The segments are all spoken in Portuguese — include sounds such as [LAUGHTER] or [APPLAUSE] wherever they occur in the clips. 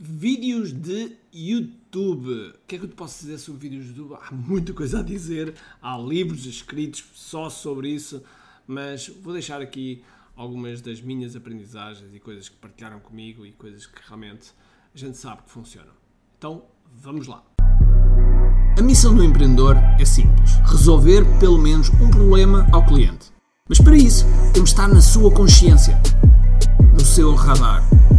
Vídeos de YouTube. O que é que eu te posso dizer sobre vídeos de YouTube? Há muita coisa a dizer, há livros escritos só sobre isso, mas vou deixar aqui algumas das minhas aprendizagens e coisas que partilharam comigo e coisas que realmente a gente sabe que funcionam. Então, vamos lá. A missão do empreendedor é simples: resolver pelo menos um problema ao cliente. Mas para isso, temos de estar na sua consciência, no seu radar.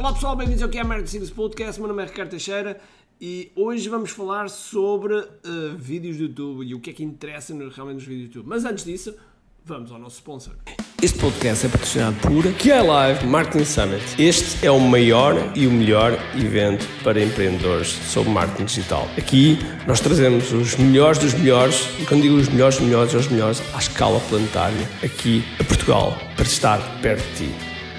Olá pessoal, bem-vindos ao que é Marketing Secrets Podcast. Meu nome é Ricardo Teixeira e hoje vamos falar sobre uh, vídeos do YouTube e o que é que interessa realmente nos vídeos do YouTube. Mas antes disso, vamos ao nosso sponsor. Este podcast é patrocinado por QI Live Marketing Summit. Este é o maior e o melhor evento para empreendedores sobre marketing digital. Aqui nós trazemos os melhores dos melhores, e quando digo os melhores melhores, os melhores à escala planetária, aqui a Portugal, para estar perto de ti.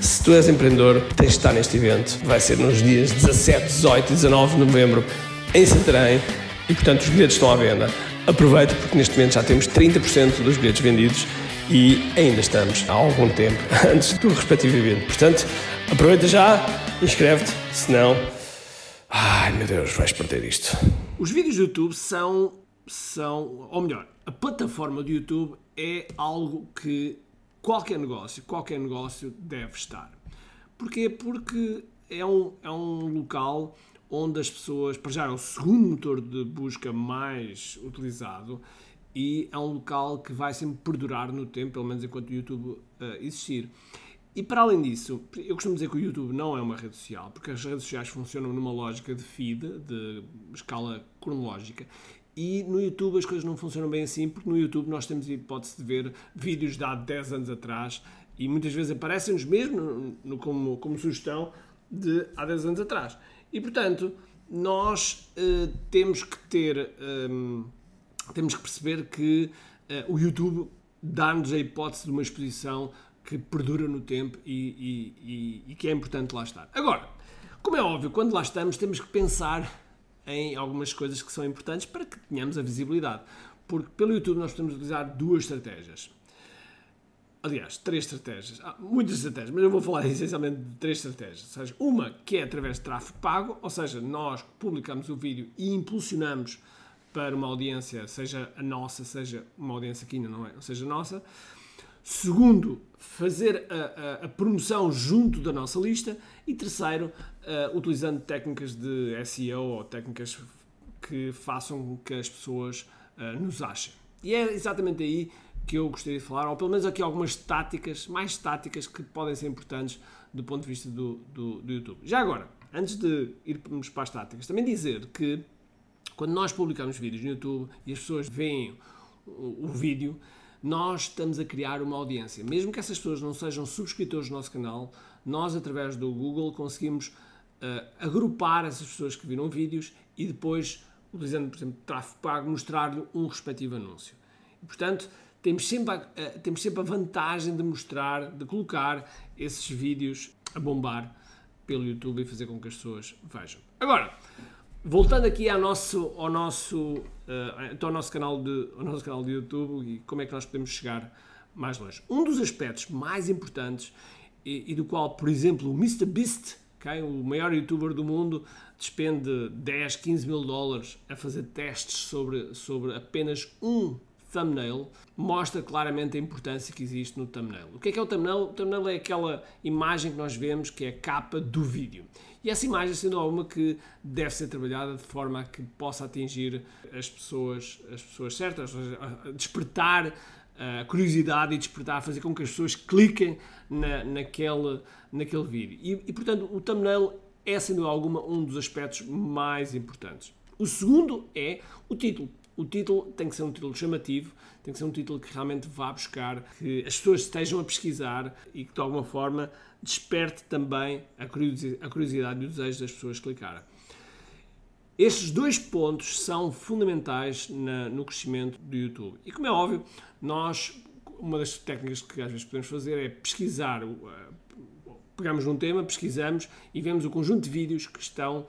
se tu és empreendedor, tens de estar neste evento. Vai ser nos dias 17, 18 e 19 de novembro em Santarém e portanto os bilhetes estão à venda. Aproveita porque neste momento já temos 30% dos bilhetes vendidos e ainda estamos há algum tempo [LAUGHS] antes do respectivo evento. Portanto, aproveita já, inscreve-te, senão. Ai meu Deus, vais perder isto. Os vídeos do YouTube são, são, ou melhor, a plataforma do YouTube é algo que qualquer negócio, qualquer negócio deve estar. Porquê? Porque é um, é um local onde as pessoas, para já é o segundo motor de busca mais utilizado e é um local que vai sempre perdurar no tempo, pelo menos enquanto o YouTube uh, existir. E para além disso, eu costumo dizer que o YouTube não é uma rede social, porque as redes sociais funcionam numa lógica de feed, de escala cronológica, e no YouTube as coisas não funcionam bem assim, porque no YouTube nós temos a hipótese de ver vídeos de há 10 anos atrás e muitas vezes aparecem-nos mesmo no, no, como, como sugestão de há 10 anos atrás. E portanto, nós uh, temos que ter. Ehm, temos que perceber que uh, o YouTube dá-nos a hipótese de uma exposição que perdura no tempo e, e, e, e, que é importante lá estar. Agora, como é óbvio, quando lá estamos, temos que pensar em algumas coisas que são importantes para que tenhamos a visibilidade. Porque pelo YouTube nós podemos utilizar duas estratégias. Aliás, três estratégias. Há muitas estratégias, mas eu vou falar [LAUGHS] essencialmente de três estratégias. Ou seja, uma que é através de tráfego pago, ou seja, nós publicamos o vídeo e impulsionamos para uma audiência, seja a nossa, seja uma audiência que ainda não é, seja nossa. Segundo, fazer a, a, a, promoção junto da nossa lista. E terceiro, uh, utilizando técnicas de SEO ou técnicas que façam que as pessoas uh, nos achem. E é exatamente aí que eu gostaria de falar, ou pelo menos aqui algumas táticas, mais táticas que podem ser importantes do ponto de vista do, do, do YouTube. Já agora, antes de irmos para as táticas, também dizer que quando nós publicamos vídeos no YouTube e as pessoas veem o, o vídeo, nós estamos a criar uma audiência. Mesmo que essas pessoas não sejam subscritores do nosso canal, nós, através do Google, conseguimos uh, agrupar essas pessoas que viram vídeos e depois, utilizando, por exemplo, tráfego pago, mostrar-lhe um respectivo anúncio. E, portanto, temos sempre, a, uh, temos sempre a vantagem de mostrar, de colocar esses vídeos a bombar pelo YouTube e fazer com que as pessoas vejam. Agora, voltando aqui ao nosso, ao nosso, uh, então ao nosso, canal de, ao nosso canal de YouTube e como é que nós podemos chegar mais longe. Um dos aspectos mais importantes e, e do qual, por exemplo, o MrBeast, okay, o maior youtuber do mundo, despende 10, 15 mil dólares a fazer testes sobre, sobre apenas um thumbnail, mostra claramente a importância que existe no thumbnail. O que é que é o thumbnail? O thumbnail é aquela imagem que nós vemos que é a capa do vídeo. E essa imagem, sendo alguma que deve ser trabalhada de forma a que possa atingir as pessoas, as pessoas certas, despertar a curiosidade e despertar, fazer com que as pessoas cliquem na, naquele, naquele vídeo. E, e, portanto, o thumbnail é, dúvida alguma, um dos aspectos mais importantes. O segundo é o título. O título tem que ser um título chamativo, tem que ser um título que realmente vá buscar que as pessoas estejam a pesquisar e que de alguma forma desperte também a curiosidade e o desejo das pessoas clicarem. Estes dois pontos são fundamentais na, no crescimento do YouTube. E como é óbvio, nós, uma das técnicas que às vezes podemos fazer é pesquisar, pegamos um tema, pesquisamos e vemos o conjunto de vídeos que estão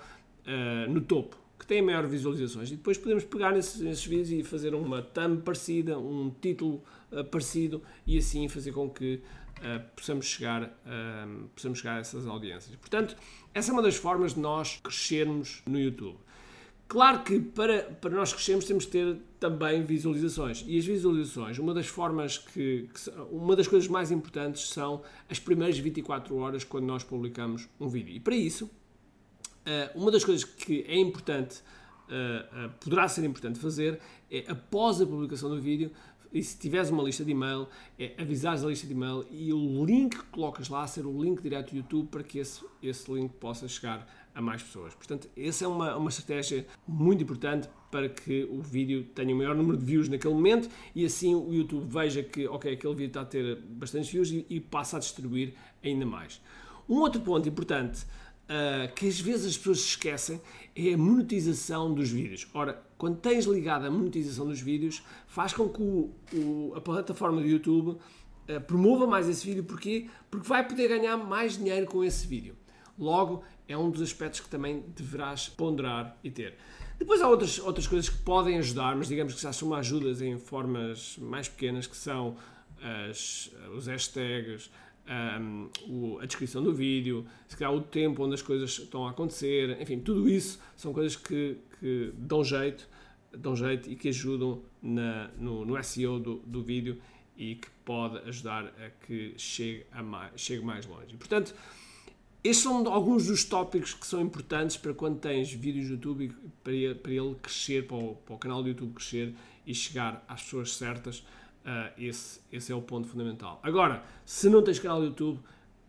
uh, no topo que têm maior visualizações. E depois podemos pegar nesses vídeos e fazer uma thumb parecida, um título uh, parecido e assim fazer com que uh, possamos, chegar, uh, possamos chegar a essas audiências. Portanto, essa é uma das formas de nós crescermos no YouTube. Claro que para, para nós crescermos temos que ter também visualizações. E as visualizações, uma das formas que, que, uma das coisas mais importantes são as primeiras 24 horas quando nós publicamos um vídeo. E para isso, Uh, uma das coisas que é importante, poderá ser importante fazer, é após a publicação do vídeo, e se tiveres uma lista de e-mail, é avisares a lista de e-mail e o link que colocas lá ser o link direto do YouTube para que esse, esse link possa chegar a mais pessoas. Portanto, essa é uma, uma estratégia muito importante para que o vídeo tenha o maior número de views naquele momento e assim o YouTube veja que, ok, aquele vídeo está a ter bastantes views e, e passa a distribuir ainda mais. Um outro ponto importante uh, que às vezes as pessoas se esquecem é a monetização dos vídeos. Ora, quando tens ligado a monetização dos vídeos, faz com que o, o, a plataforma do YouTube uh, promova mais esse vídeo. Porquê? Porque vai poder ganhar mais dinheiro com esse vídeo. Logo, é um dos aspectos que também deverás ponderar e ter. Depois há outras, outras coisas que podem ajudar, mas digamos que já são ajudas em formas mais pequenas, que são as, os hashtags, um, o, a descrição do vídeo, se calhar o tempo onde as coisas estão a acontecer, enfim, tudo isso são coisas que, que dão jeito, dão jeito e que ajudam na, no, no SEO do, do vídeo e que pode ajudar a que chegue, a mais, chegue mais longe. Portanto, estes são alguns dos tópicos que são importantes para quando tens vídeos do YouTube para para ele crescer, para o, para o canal do YouTube crescer e chegar às pessoas certas Uh, esse, esse é o ponto fundamental. Agora, se não tens canal do YouTube,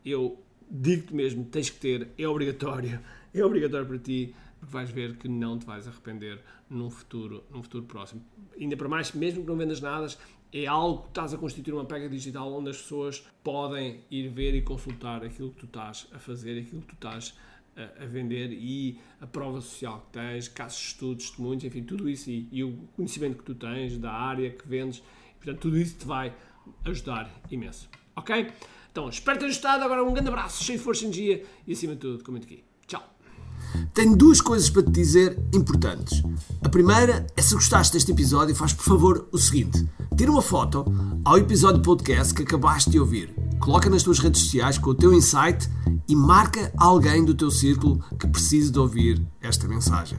eu digo-te mesmo, tens que ter, é obrigatório, [LAUGHS] é obrigatório para ti, porque vais ver que não te vais arrepender num futuro, num futuro próximo. Ainda para mais, mesmo que não vendas nada, é algo que estás a constituir uma pega digital onde as pessoas podem ir ver e consultar aquilo que tu estás a fazer, aquilo que tu estás a, vender e a prova social que tens, casos de estudos, testemunhos, enfim, tudo isso e, e o conhecimento que tu tens da área que vendes Portanto, tudo isso te vai ajudar imenso. Ok? Então, espero ter ajustado. Agora, um grande abraço, cheio de força e energia e, acima de tudo, comente aqui. Tchau. Tenho duas coisas para te dizer importantes. A primeira é se gostaste deste episódio, faz por favor o seguinte: tira uma foto ao episódio podcast que acabaste de ouvir, coloca nas tuas redes sociais com o teu insight e marca alguém do teu círculo que precise de ouvir esta mensagem.